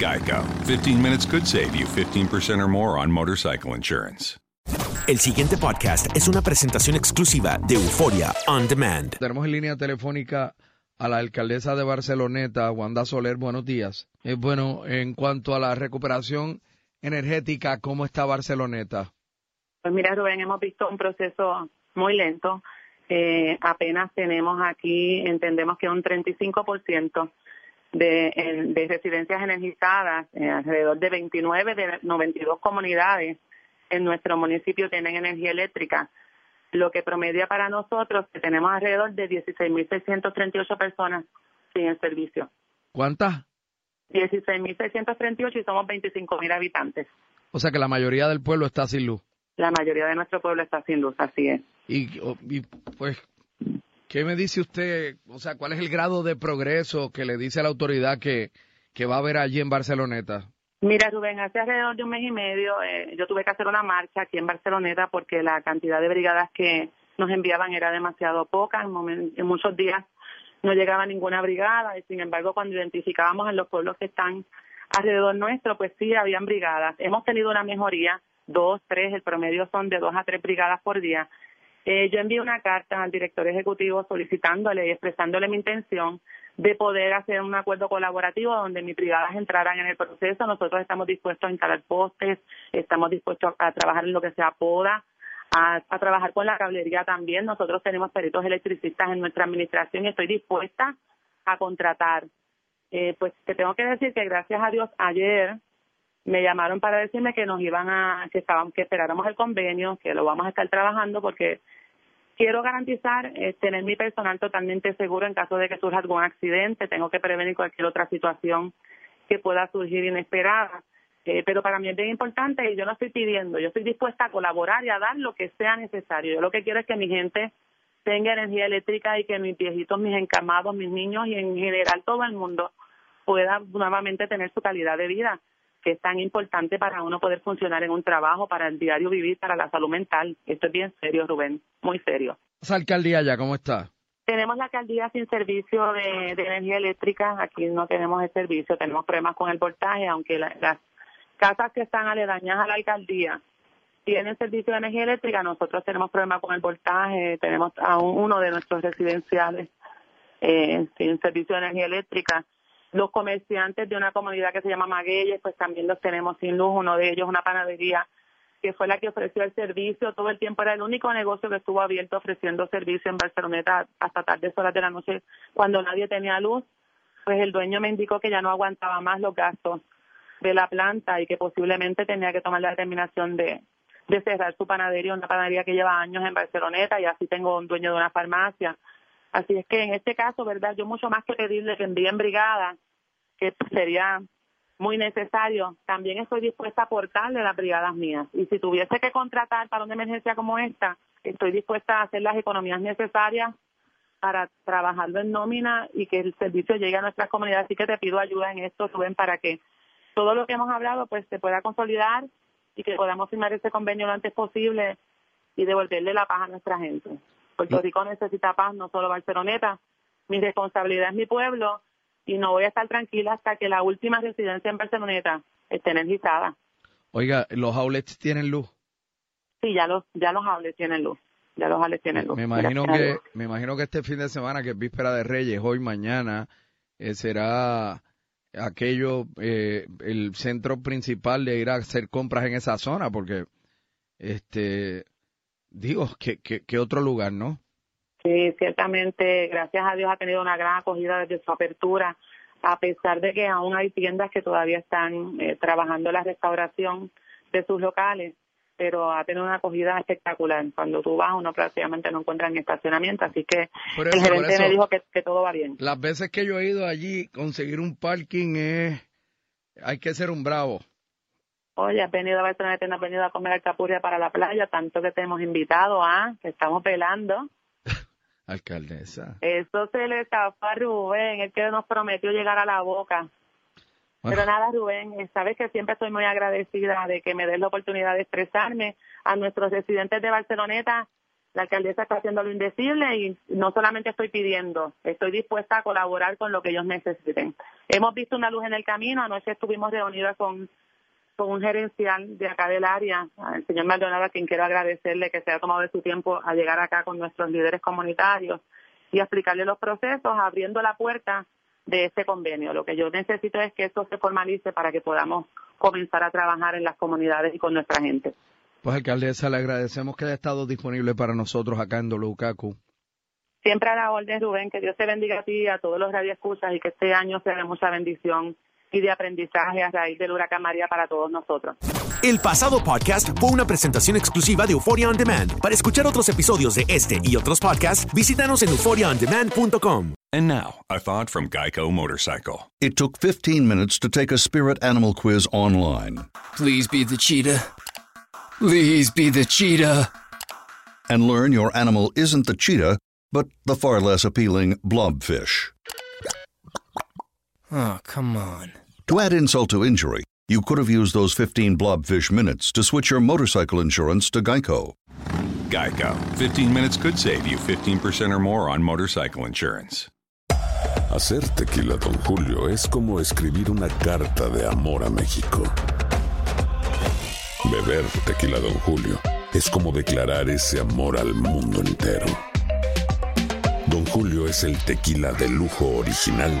Geico. 15 minutes could save you 15% or more on motorcycle insurance. El siguiente podcast es una presentación exclusiva de Euforia On Demand. Tenemos en línea telefónica a la alcaldesa de Barceloneta, Wanda Soler. Buenos días. Eh, bueno, en cuanto a la recuperación energética, ¿cómo está Barceloneta? Pues mira, Rubén, hemos visto un proceso muy lento. Eh, apenas tenemos aquí, entendemos que un 35% de, de residencias energizadas, eh, alrededor de 29 de 92 comunidades en nuestro municipio tienen energía eléctrica, lo que promedia para nosotros que tenemos alrededor de 16.638 personas sin el servicio. ¿Cuántas? 16.638 y somos 25.000 habitantes. O sea que la mayoría del pueblo está sin luz. La mayoría de nuestro pueblo está sin luz, así es. Y, pues, ¿qué me dice usted? O sea, ¿cuál es el grado de progreso que le dice a la autoridad que, que va a haber allí en Barceloneta? Mira, Rubén, hace alrededor de un mes y medio eh, yo tuve que hacer una marcha aquí en Barceloneta porque la cantidad de brigadas que nos enviaban era demasiado poca. En, en muchos días no llegaba ninguna brigada y, sin embargo, cuando identificábamos en los pueblos que están alrededor nuestro, pues sí, habían brigadas. Hemos tenido una mejoría, dos, tres, el promedio son de dos a tres brigadas por día. Eh, yo envié una carta al director ejecutivo solicitándole y expresándole mi intención de poder hacer un acuerdo colaborativo donde mis brigadas entraran en el proceso. Nosotros estamos dispuestos a instalar postes, estamos dispuestos a trabajar en lo que sea poda, a, a trabajar con la cablería también. Nosotros tenemos peritos electricistas en nuestra administración y estoy dispuesta a contratar. Eh, pues te tengo que decir que gracias a Dios ayer me llamaron para decirme que nos iban a que estaban que esperáramos el convenio, que lo vamos a estar trabajando porque quiero garantizar eh, tener mi personal totalmente seguro en caso de que surja algún accidente, tengo que prevenir cualquier otra situación que pueda surgir inesperada. Eh, pero para mí es bien importante y yo no estoy pidiendo, yo estoy dispuesta a colaborar y a dar lo que sea necesario. Yo lo que quiero es que mi gente tenga energía eléctrica y que mis viejitos, mis encamados, mis niños y en general todo el mundo pueda nuevamente tener su calidad de vida, que es tan importante para uno poder funcionar en un trabajo, para el diario vivir, para la salud mental. Esto es bien serio, Rubén, muy serio. Esa alcaldía ya, ¿cómo está? Tenemos la alcaldía sin servicio de, de energía eléctrica, aquí no tenemos el servicio, tenemos problemas con el voltaje, aunque la- las casas que están aledañas a la alcaldía tienen servicio de energía eléctrica, nosotros tenemos problemas con el voltaje, tenemos a un- uno de nuestros residenciales eh, sin servicio de energía eléctrica. Los comerciantes de una comunidad que se llama Magueyes, pues también los tenemos sin luz, uno de ellos una panadería que fue la que ofreció el servicio. Todo el tiempo, era el único negocio que estuvo abierto ofreciendo servicio en Barceloneta hasta tardes horas de la noche cuando nadie tenía luz, pues el dueño me indicó que ya no aguantaba más los gastos de la planta y que posiblemente tenía que tomar la determinación de, de cerrar su panadería, una panadería que lleva años en Barceloneta y así tengo un dueño de una farmacia. Así es que en este caso, ¿verdad? Yo mucho más que pedirle que envíen brigada, que sería muy necesario, también estoy dispuesta a aportarle las brigadas mías. Y si tuviese que contratar para una emergencia como esta, estoy dispuesta a hacer las economías necesarias para trabajarlo en nómina y que el servicio llegue a nuestras comunidades. Así que te pido ayuda en esto, Rubén, para que todo lo que hemos hablado pues se pueda consolidar y que podamos firmar ese convenio lo antes posible y devolverle la paz a nuestra gente. Puerto Rico necesita paz, no solo Barceloneta. Mi responsabilidad es mi pueblo y no voy a estar tranquila hasta que la última residencia en Barceloneta esté energizada. Oiga, ¿los outlets tienen luz? Sí, ya los, ya los outlets tienen luz. Ya los outlets tienen luz. Me imagino que, me imagino que este fin de semana, que es víspera de Reyes, hoy, mañana, eh, será aquello, eh, el centro principal de ir a hacer compras en esa zona, porque, este, digo, que, que, otro lugar, ¿no? Sí, ciertamente, gracias a Dios ha tenido una gran acogida desde su apertura, a pesar de que aún hay tiendas que todavía están eh, trabajando la restauración de sus locales, pero ha tenido una acogida espectacular. Cuando tú vas, uno prácticamente no encuentra en estacionamiento, así que el gerente me dijo que, que, todo va bien. Las veces que yo he ido allí, conseguir un parking es... hay que ser un bravo. Oye, has venido a Barcelona, has venido a comer alcapurria para la playa, tanto que te hemos invitado, ¿ah? Que estamos pelando. Alcaldesa. Eso se le escapó a Rubén, el que nos prometió llegar a la boca. Pero nada, Rubén, eh, sabes que siempre estoy muy agradecida de que me des la oportunidad de expresarme a nuestros residentes de Barceloneta. La alcaldesa está haciendo lo indecible y no solamente estoy pidiendo, estoy dispuesta a colaborar con lo que ellos necesiten. Hemos visto una luz en el camino, anoche estuvimos reunidas con con un gerencial de acá del área, el señor Maldonado, a quien quiero agradecerle que se haya tomado de su tiempo a llegar acá con nuestros líderes comunitarios y a explicarle los procesos, abriendo la puerta de este convenio. Lo que yo necesito es que esto se formalice para que podamos comenzar a trabajar en las comunidades y con nuestra gente. Pues alcaldesa, le agradecemos que haya estado disponible para nosotros acá en Dolucacu. Siempre a la orden, Rubén, que Dios te bendiga a ti y a todos los radioescuchas y que este año sea de mucha bendición y de aprendizaje a raíz del huracán María para todos nosotros. El pasado podcast fue una presentación exclusiva de Euphoria On Demand. Para escuchar otros episodios de este y otros podcasts, visítanos en euphoriaondemand.com. And now, a thought from Geico Motorcycle. It took 15 minutes to take a spirit animal quiz online. Please be the cheetah. Please be the cheetah. And learn your animal isn't the cheetah, but the far less appealing blobfish. Oh, come on. To add insult to injury, you could have used those 15 blobfish minutes to switch your motorcycle insurance to Geico. Geico. 15 minutes could save you 15% or more on motorcycle insurance. Hacer tequila, Don Julio, es como escribir una carta de amor a México. Beber tequila, Don Julio, es como declarar ese amor al mundo entero. Don Julio es el tequila de lujo original